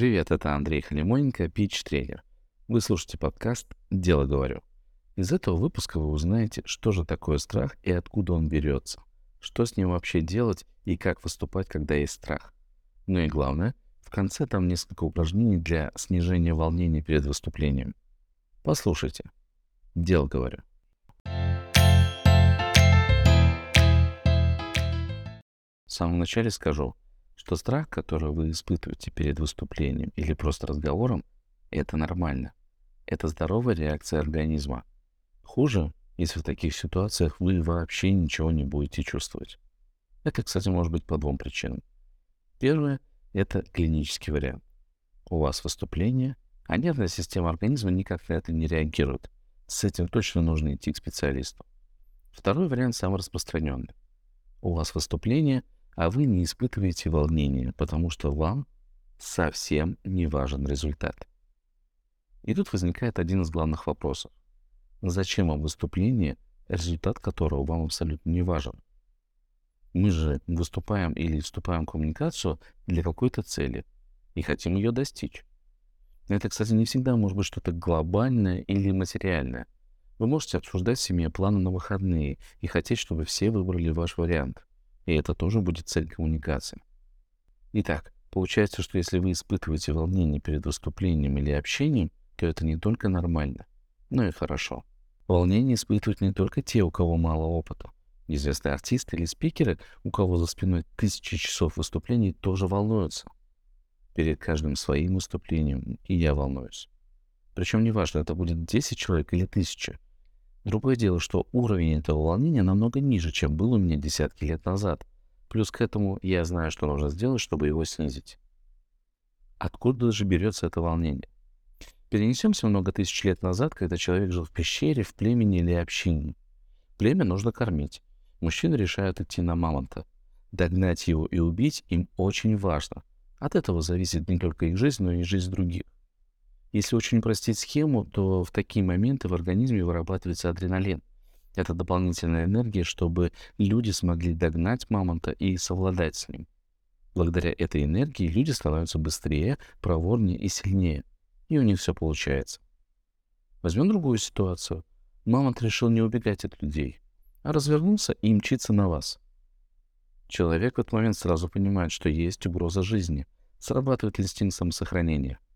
Привет, это Андрей Халимоненко, пич-тренер. Вы слушаете подкаст «Дело говорю». Из этого выпуска вы узнаете, что же такое страх и откуда он берется, что с ним вообще делать и как выступать, когда есть страх. Ну и главное, в конце там несколько упражнений для снижения волнения перед выступлением. Послушайте. Дело говорю. В самом начале скажу, что страх, который вы испытываете перед выступлением или просто разговором, это нормально. Это здоровая реакция организма. Хуже, если в таких ситуациях вы вообще ничего не будете чувствовать. Это, кстати, может быть по двум причинам. Первое – это клинический вариант. У вас выступление, а нервная система организма никак на это не реагирует. С этим точно нужно идти к специалисту. Второй вариант самый распространенный. У вас выступление – а вы не испытываете волнения, потому что вам совсем не важен результат. И тут возникает один из главных вопросов. Зачем вам выступление, результат которого вам абсолютно не важен? Мы же выступаем или вступаем в коммуникацию для какой-то цели и хотим ее достичь. Это, кстати, не всегда может быть что-то глобальное или материальное. Вы можете обсуждать в семье планы на выходные и хотеть, чтобы все выбрали ваш вариант. И это тоже будет цель коммуникации. Итак, получается, что если вы испытываете волнение перед выступлением или общением, то это не только нормально, но и хорошо. Волнение испытывают не только те, у кого мало опыта. Известные артисты или спикеры, у кого за спиной тысячи часов выступлений, тоже волнуются. Перед каждым своим выступлением и я волнуюсь. Причем неважно, это будет 10 человек или 1000. Другое дело, что уровень этого волнения намного ниже, чем был у меня десятки лет назад. Плюс к этому я знаю, что нужно сделать, чтобы его снизить. Откуда же берется это волнение? Перенесемся много тысяч лет назад, когда человек жил в пещере, в племени или общине. Племя нужно кормить. Мужчины решают идти на мамонта. Догнать его и убить им очень важно. От этого зависит не только их жизнь, но и жизнь других. Если очень упростить схему, то в такие моменты в организме вырабатывается адреналин. Это дополнительная энергия, чтобы люди смогли догнать мамонта и совладать с ним. Благодаря этой энергии люди становятся быстрее, проворнее и сильнее. И у них все получается. Возьмем другую ситуацию. Мамонт решил не убегать от людей, а развернулся и мчится на вас. Человек в этот момент сразу понимает, что есть угроза жизни. Срабатывает инстинкт самосохранения –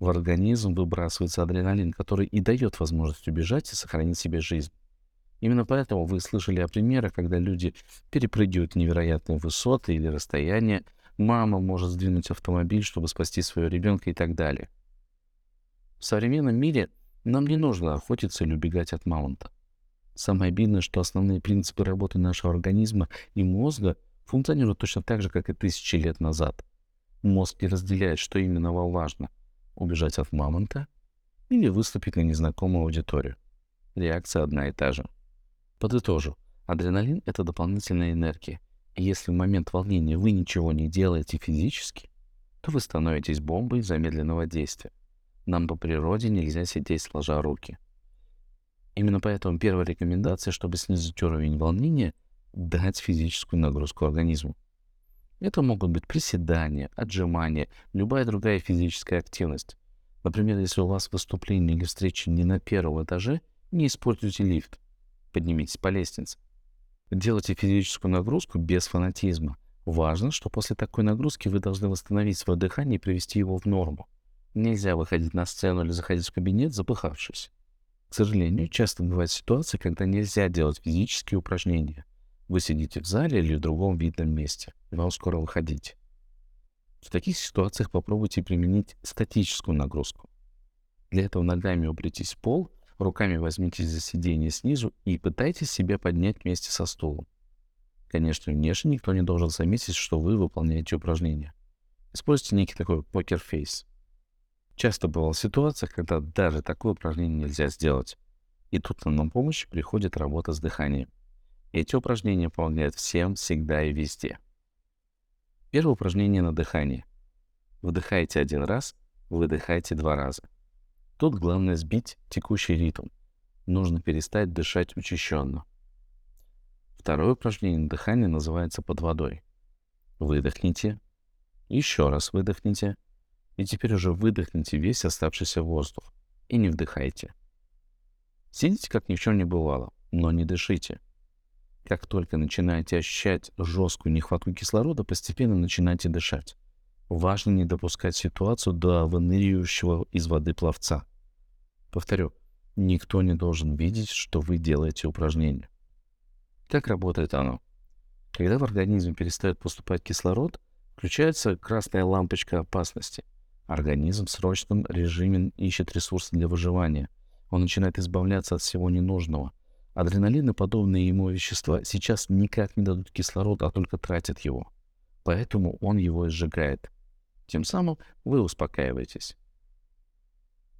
в организм выбрасывается адреналин, который и дает возможность убежать и сохранить себе жизнь. Именно поэтому вы слышали о примерах, когда люди перепрыгивают невероятные высоты или расстояния, мама может сдвинуть автомобиль, чтобы спасти своего ребенка и так далее. В современном мире нам не нужно охотиться или убегать от мамонта. Самое обидное, что основные принципы работы нашего организма и мозга функционируют точно так же, как и тысячи лет назад. Мозг не разделяет, что именно вам важно убежать от мамонта или выступить на незнакомую аудиторию. Реакция одна и та же. Подытожу. Адреналин — это дополнительная энергия. И если в момент волнения вы ничего не делаете физически, то вы становитесь бомбой замедленного действия. Нам по природе нельзя сидеть сложа руки. Именно поэтому первая рекомендация, чтобы снизить уровень волнения — дать физическую нагрузку организму. Это могут быть приседания, отжимания, любая другая физическая активность. Например, если у вас выступление или встреча не на первом этаже, не используйте лифт. Поднимитесь по лестнице. Делайте физическую нагрузку без фанатизма. Важно, что после такой нагрузки вы должны восстановить свое дыхание и привести его в норму. Нельзя выходить на сцену или заходить в кабинет, запыхавшись. К сожалению, часто бывают ситуации, когда нельзя делать физические упражнения. Вы сидите в зале или в другом видном месте, вам скоро выходить. В таких ситуациях попробуйте применить статическую нагрузку. Для этого ногами упритесь в пол, руками возьмитесь за сиденье снизу и пытайтесь себя поднять вместе со стулом. Конечно, внешне никто не должен заметить, что вы выполняете упражнение. Используйте некий такой покер-фейс. Часто бывала ситуация, когда даже такое упражнение нельзя сделать. И тут нам на помощь приходит работа с дыханием. Эти упражнения помогают всем, всегда и везде. Первое упражнение на дыхание. Вдыхайте один раз, выдыхайте два раза. Тут главное сбить текущий ритм. Нужно перестать дышать учащенно. Второе упражнение на дыхание называется под водой. Выдохните, еще раз выдохните, И теперь уже выдохните весь оставшийся воздух и не вдыхайте. Сидите, как ни в чем не бывало, но не дышите. Как только начинаете ощущать жесткую нехватку кислорода, постепенно начинайте дышать. Важно не допускать ситуацию до выныривающего из воды пловца. Повторю, никто не должен видеть, что вы делаете упражнение. Как работает оно? Когда в организме перестает поступать кислород, включается красная лампочка опасности. Организм в срочном режиме ищет ресурсы для выживания. Он начинает избавляться от всего ненужного. Адреналин и подобные ему вещества сейчас никак не дадут кислород, а только тратят его. Поэтому он его сжигает. Тем самым вы успокаиваетесь.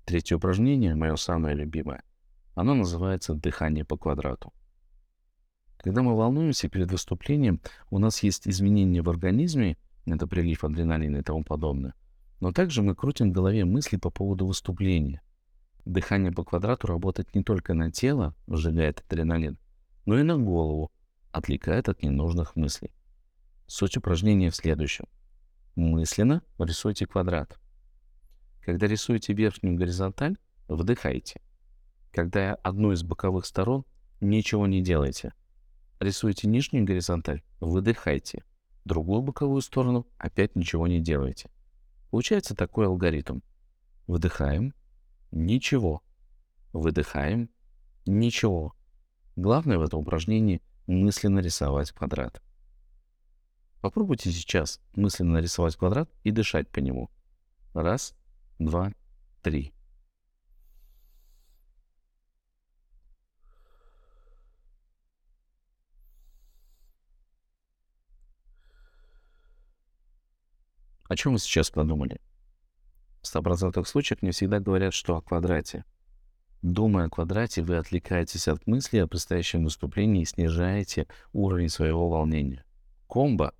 Третье упражнение, мое самое любимое. Оно называется «дыхание по квадрату». Когда мы волнуемся перед выступлением, у нас есть изменения в организме, это прилив адреналина и тому подобное, но также мы крутим в голове мысли по поводу выступления. Дыхание по квадрату работает не только на тело, сжигает адреналин, но и на голову, отвлекает от ненужных мыслей. Суть упражнения в следующем. Мысленно рисуйте квадрат. Когда рисуете верхнюю горизонталь, вдыхайте. Когда одну из боковых сторон, ничего не делайте – Рисуете нижнюю горизонталь, выдыхайте. Другую боковую сторону опять ничего не делайте. Получается такой алгоритм. Вдыхаем, ничего. Выдыхаем, ничего. Главное в этом упражнении мысленно рисовать квадрат. Попробуйте сейчас мысленно нарисовать квадрат и дышать по нему. Раз, два, три. О чем вы сейчас подумали? 100% случаях мне всегда говорят, что о квадрате. Думая о квадрате, вы отвлекаетесь от мысли о предстоящем выступлении и снижаете уровень своего волнения. Комбо.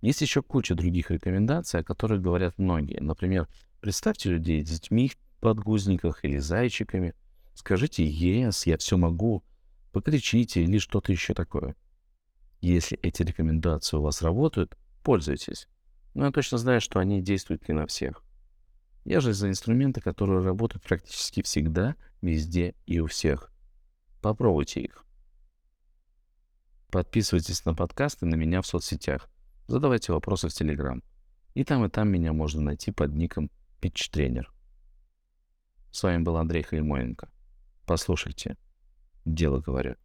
Есть еще куча других рекомендаций, о которых говорят многие. Например, представьте людей с детьми в подгузниках или зайчиками. Скажите «Yes, я все могу». Покричите или что-то еще такое. Если эти рекомендации у вас работают, пользуйтесь. Но я точно знаю, что они действуют не на всех. Я же за инструменты, которые работают практически всегда, везде и у всех. Попробуйте их. Подписывайтесь на подкасты на меня в соцсетях. Задавайте вопросы в Телеграм. И там, и там меня можно найти под ником Pitch Тренер. С вами был Андрей Хаймоенко. Послушайте. Дело говорят.